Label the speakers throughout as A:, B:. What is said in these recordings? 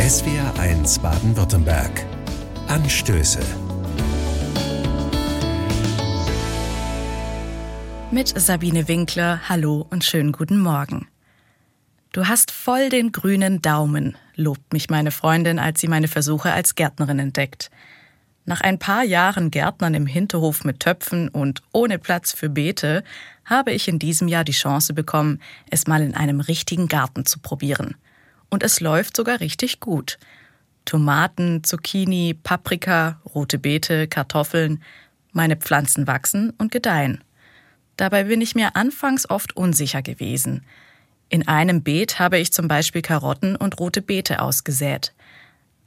A: SWR1 Baden-Württemberg. Anstöße.
B: Mit Sabine Winkler, hallo und schönen guten Morgen. Du hast voll den grünen Daumen, lobt mich meine Freundin, als sie meine Versuche als Gärtnerin entdeckt. Nach ein paar Jahren Gärtnern im Hinterhof mit Töpfen und ohne Platz für Beete habe ich in diesem Jahr die Chance bekommen, es mal in einem richtigen Garten zu probieren. Und es läuft sogar richtig gut. Tomaten, Zucchini, Paprika, rote Beete, Kartoffeln, meine Pflanzen wachsen und gedeihen. Dabei bin ich mir anfangs oft unsicher gewesen. In einem Beet habe ich zum Beispiel Karotten und rote Beete ausgesät.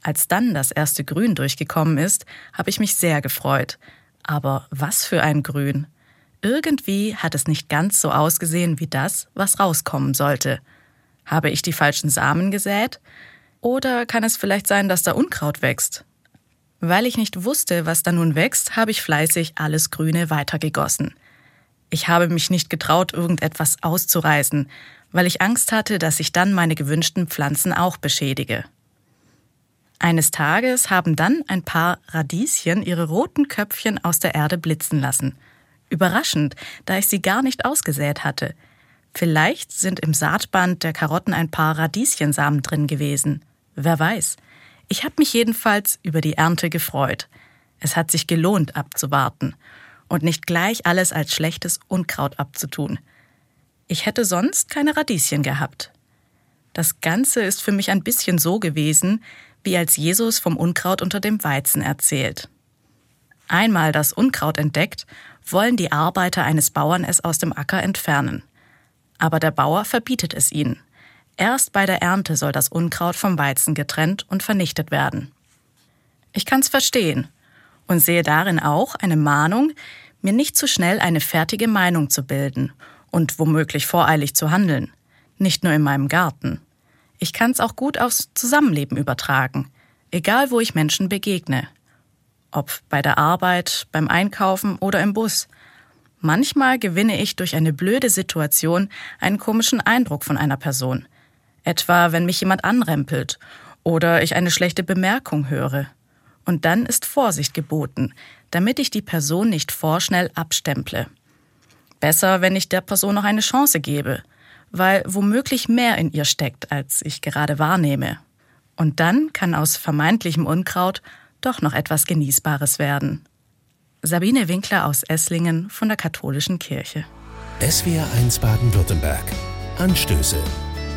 B: Als dann das erste Grün durchgekommen ist, habe ich mich sehr gefreut. Aber was für ein Grün! Irgendwie hat es nicht ganz so ausgesehen wie das, was rauskommen sollte. Habe ich die falschen Samen gesät? Oder kann es vielleicht sein, dass da Unkraut wächst? Weil ich nicht wusste, was da nun wächst, habe ich fleißig alles Grüne weitergegossen. Ich habe mich nicht getraut, irgendetwas auszureißen, weil ich Angst hatte, dass ich dann meine gewünschten Pflanzen auch beschädige. Eines Tages haben dann ein paar Radieschen ihre roten Köpfchen aus der Erde blitzen lassen. Überraschend, da ich sie gar nicht ausgesät hatte. Vielleicht sind im Saatband der Karotten ein paar Radieschensamen drin gewesen. Wer weiß. Ich habe mich jedenfalls über die Ernte gefreut. Es hat sich gelohnt, abzuwarten und nicht gleich alles als schlechtes Unkraut abzutun. Ich hätte sonst keine Radieschen gehabt. Das Ganze ist für mich ein bisschen so gewesen, wie als Jesus vom Unkraut unter dem Weizen erzählt. Einmal das Unkraut entdeckt, wollen die Arbeiter eines Bauern es aus dem Acker entfernen. Aber der Bauer verbietet es ihnen. Erst bei der Ernte soll das Unkraut vom Weizen getrennt und vernichtet werden. Ich kann's verstehen und sehe darin auch eine Mahnung, mir nicht zu schnell eine fertige Meinung zu bilden und womöglich voreilig zu handeln. Nicht nur in meinem Garten. Ich kann es auch gut aufs Zusammenleben übertragen, egal wo ich Menschen begegne. Ob bei der Arbeit, beim Einkaufen oder im Bus. Manchmal gewinne ich durch eine blöde Situation einen komischen Eindruck von einer Person. Etwa, wenn mich jemand anrempelt oder ich eine schlechte Bemerkung höre. Und dann ist Vorsicht geboten, damit ich die Person nicht vorschnell abstemple. Besser, wenn ich der Person noch eine Chance gebe, weil womöglich mehr in ihr steckt, als ich gerade wahrnehme. Und dann kann aus vermeintlichem Unkraut doch noch etwas Genießbares werden. Sabine Winkler aus Esslingen von der Katholischen Kirche.
A: SWR 1 Baden-Württemberg. Anstöße.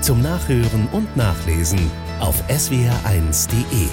A: Zum Nachhören und Nachlesen auf swr1.de.